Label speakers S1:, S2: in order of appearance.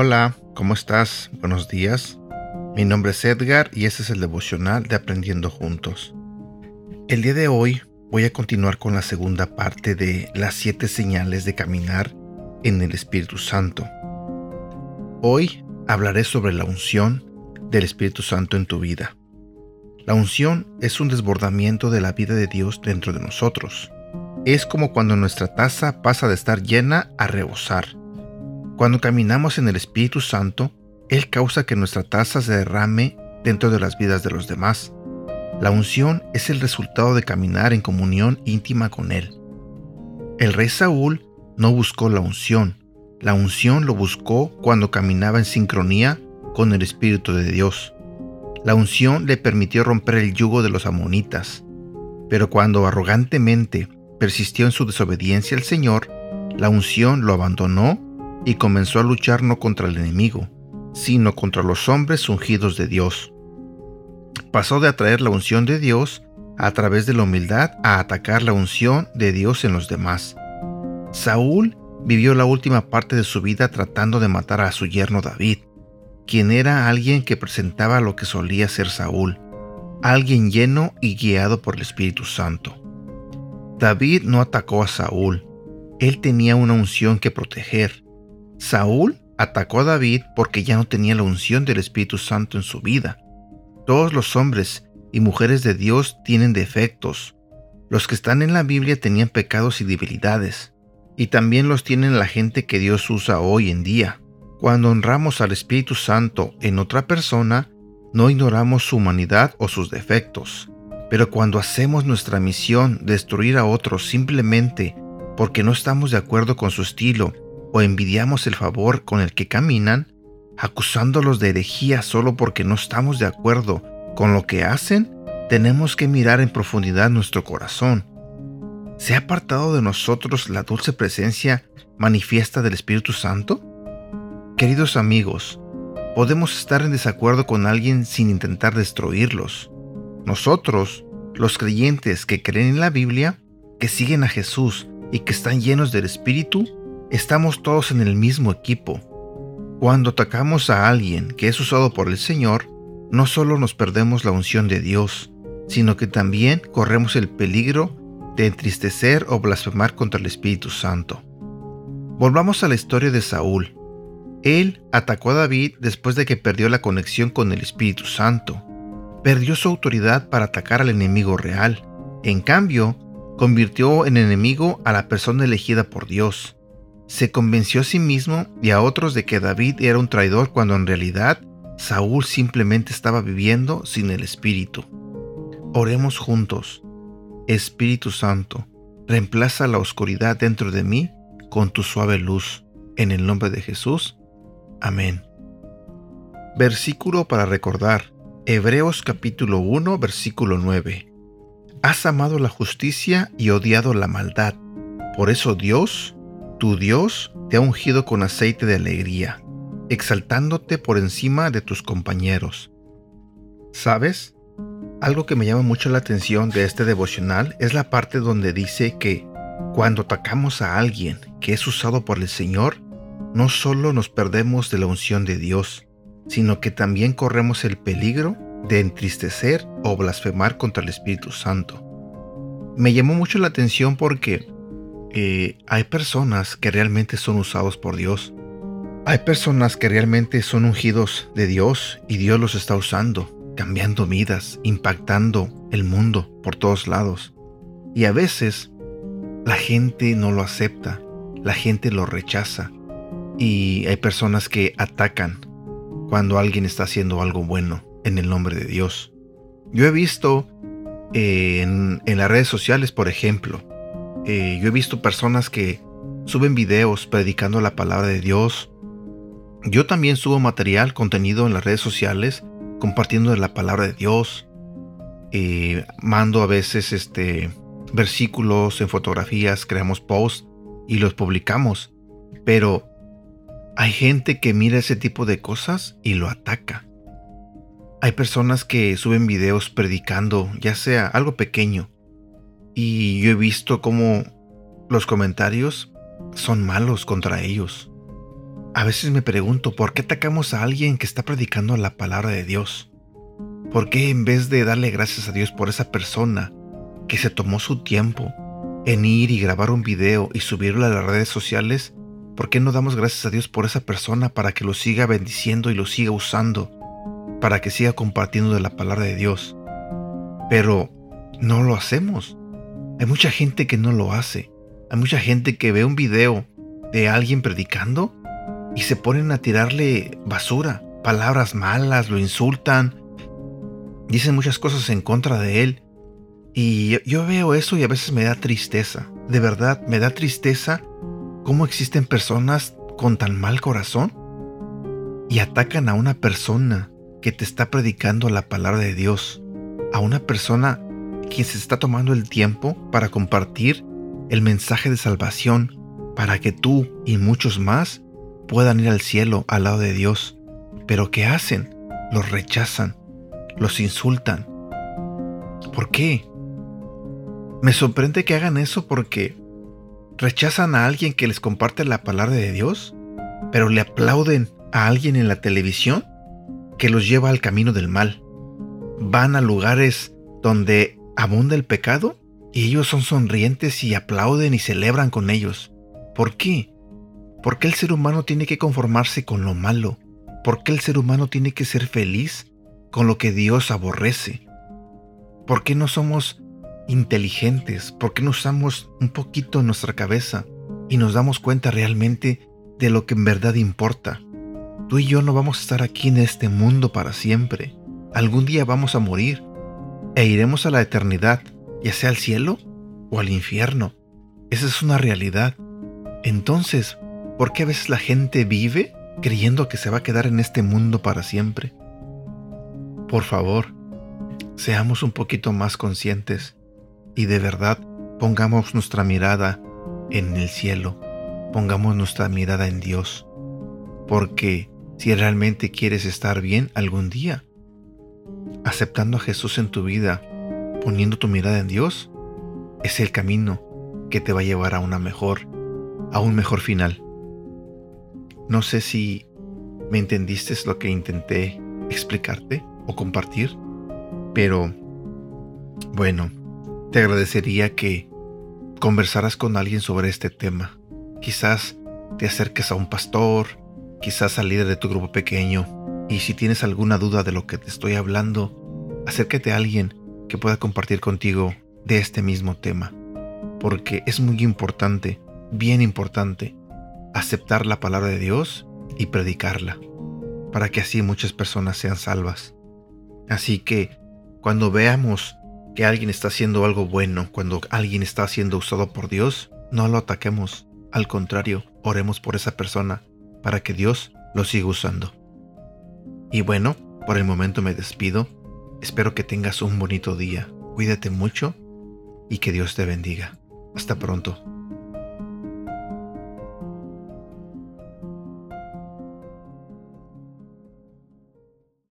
S1: Hola, ¿cómo estás? Buenos días. Mi nombre es Edgar y este es el devocional de Aprendiendo Juntos. El día de hoy voy a continuar con la segunda parte de las siete señales de caminar en el Espíritu Santo. Hoy hablaré sobre la unción del Espíritu Santo en tu vida. La unción es un desbordamiento de la vida de Dios dentro de nosotros. Es como cuando nuestra taza pasa de estar llena a rebosar. Cuando caminamos en el Espíritu Santo, Él causa que nuestra taza se derrame dentro de las vidas de los demás. La unción es el resultado de caminar en comunión íntima con Él. El rey Saúl no buscó la unción, la unción lo buscó cuando caminaba en sincronía con el Espíritu de Dios. La unción le permitió romper el yugo de los amonitas, pero cuando arrogantemente persistió en su desobediencia al Señor, la unción lo abandonó y comenzó a luchar no contra el enemigo, sino contra los hombres ungidos de Dios. Pasó de atraer la unción de Dios a través de la humildad a atacar la unción de Dios en los demás. Saúl vivió la última parte de su vida tratando de matar a su yerno David, quien era alguien que presentaba lo que solía ser Saúl, alguien lleno y guiado por el Espíritu Santo. David no atacó a Saúl, él tenía una unción que proteger, Saúl atacó a David porque ya no tenía la unción del Espíritu Santo en su vida. Todos los hombres y mujeres de Dios tienen defectos. Los que están en la Biblia tenían pecados y debilidades, y también los tienen la gente que Dios usa hoy en día. Cuando honramos al Espíritu Santo en otra persona, no ignoramos su humanidad o sus defectos. Pero cuando hacemos nuestra misión destruir a otros simplemente porque no estamos de acuerdo con su estilo o envidiamos el favor con el que caminan, acusándolos de herejía solo porque no estamos de acuerdo con lo que hacen, tenemos que mirar en profundidad nuestro corazón. ¿Se ha apartado de nosotros la dulce presencia manifiesta del Espíritu Santo? Queridos amigos, podemos estar en desacuerdo con alguien sin intentar destruirlos. Nosotros, los creyentes que creen en la Biblia, que siguen a Jesús y que están llenos del Espíritu, estamos todos en el mismo equipo. Cuando atacamos a alguien que es usado por el Señor, no solo nos perdemos la unción de Dios, sino que también corremos el peligro de entristecer o blasfemar contra el Espíritu Santo. Volvamos a la historia de Saúl. Él atacó a David después de que perdió la conexión con el Espíritu Santo. Perdió su autoridad para atacar al enemigo real. En cambio, convirtió en enemigo a la persona elegida por Dios se convenció a sí mismo y a otros de que David era un traidor cuando en realidad Saúl simplemente estaba viviendo sin el Espíritu. Oremos juntos. Espíritu Santo, reemplaza la oscuridad dentro de mí con tu suave luz. En el nombre de Jesús. Amén. Versículo para recordar. Hebreos capítulo 1, versículo 9. Has amado la justicia y odiado la maldad. Por eso Dios tu Dios te ha ungido con aceite de alegría, exaltándote por encima de tus compañeros. ¿Sabes? Algo que me llama mucho la atención de este devocional es la parte donde dice que cuando atacamos a alguien que es usado por el Señor, no solo nos perdemos de la unción de Dios, sino que también corremos el peligro de entristecer o blasfemar contra el Espíritu Santo. Me llamó mucho la atención porque eh, hay personas que realmente son usados por Dios. Hay personas que realmente son ungidos de Dios y Dios los está usando, cambiando vidas, impactando el mundo por todos lados. Y a veces la gente no lo acepta, la gente lo rechaza y hay personas que atacan cuando alguien está haciendo algo bueno en el nombre de Dios. Yo he visto eh, en las redes sociales, por ejemplo, eh, yo he visto personas que suben videos predicando la palabra de Dios. Yo también subo material, contenido en las redes sociales, compartiendo la palabra de Dios. Eh, mando a veces este, versículos en fotografías, creamos posts y los publicamos. Pero hay gente que mira ese tipo de cosas y lo ataca. Hay personas que suben videos predicando, ya sea algo pequeño, y yo he visto cómo los comentarios son malos contra ellos. A veces me pregunto, ¿por qué atacamos a alguien que está predicando la palabra de Dios? ¿Por qué en vez de darle gracias a Dios por esa persona que se tomó su tiempo en ir y grabar un video y subirlo a las redes sociales, ¿por qué no damos gracias a Dios por esa persona para que lo siga bendiciendo y lo siga usando, para que siga compartiendo de la palabra de Dios? Pero no lo hacemos. Hay mucha gente que no lo hace. Hay mucha gente que ve un video de alguien predicando y se ponen a tirarle basura, palabras malas, lo insultan, dicen muchas cosas en contra de él. Y yo veo eso y a veces me da tristeza. De verdad, me da tristeza cómo existen personas con tan mal corazón y atacan a una persona que te está predicando la palabra de Dios, a una persona que se está tomando el tiempo para compartir el mensaje de salvación para que tú y muchos más puedan ir al cielo al lado de Dios. Pero ¿qué hacen? Los rechazan, los insultan. ¿Por qué? Me sorprende que hagan eso porque rechazan a alguien que les comparte la palabra de Dios, pero le aplauden a alguien en la televisión que los lleva al camino del mal. Van a lugares donde abunda el pecado y ellos son sonrientes y aplauden y celebran con ellos. ¿Por qué? ¿Por qué el ser humano tiene que conformarse con lo malo? ¿Por qué el ser humano tiene que ser feliz con lo que Dios aborrece? ¿Por qué no somos inteligentes? ¿Por qué no usamos un poquito nuestra cabeza y nos damos cuenta realmente de lo que en verdad importa? Tú y yo no vamos a estar aquí en este mundo para siempre. Algún día vamos a morir e iremos a la eternidad, ya sea al cielo o al infierno. Esa es una realidad. Entonces, ¿Por qué a veces la gente vive creyendo que se va a quedar en este mundo para siempre? Por favor, seamos un poquito más conscientes y de verdad pongamos nuestra mirada en el cielo, pongamos nuestra mirada en Dios, porque si realmente quieres estar bien algún día, aceptando a Jesús en tu vida, poniendo tu mirada en Dios, es el camino que te va a llevar a una mejor, a un mejor final. No sé si me entendiste lo que intenté explicarte o compartir, pero bueno, te agradecería que conversaras con alguien sobre este tema. Quizás te acerques a un pastor, quizás al líder de tu grupo pequeño, y si tienes alguna duda de lo que te estoy hablando, acércate a alguien que pueda compartir contigo de este mismo tema, porque es muy importante, bien importante, aceptar la palabra de Dios y predicarla, para que así muchas personas sean salvas. Así que cuando veamos que alguien está haciendo algo bueno, cuando alguien está siendo usado por Dios, no lo ataquemos. Al contrario, oremos por esa persona para que Dios lo siga usando. Y bueno, por el momento me despido. Espero que tengas un bonito día. Cuídate mucho y que Dios te bendiga. Hasta pronto.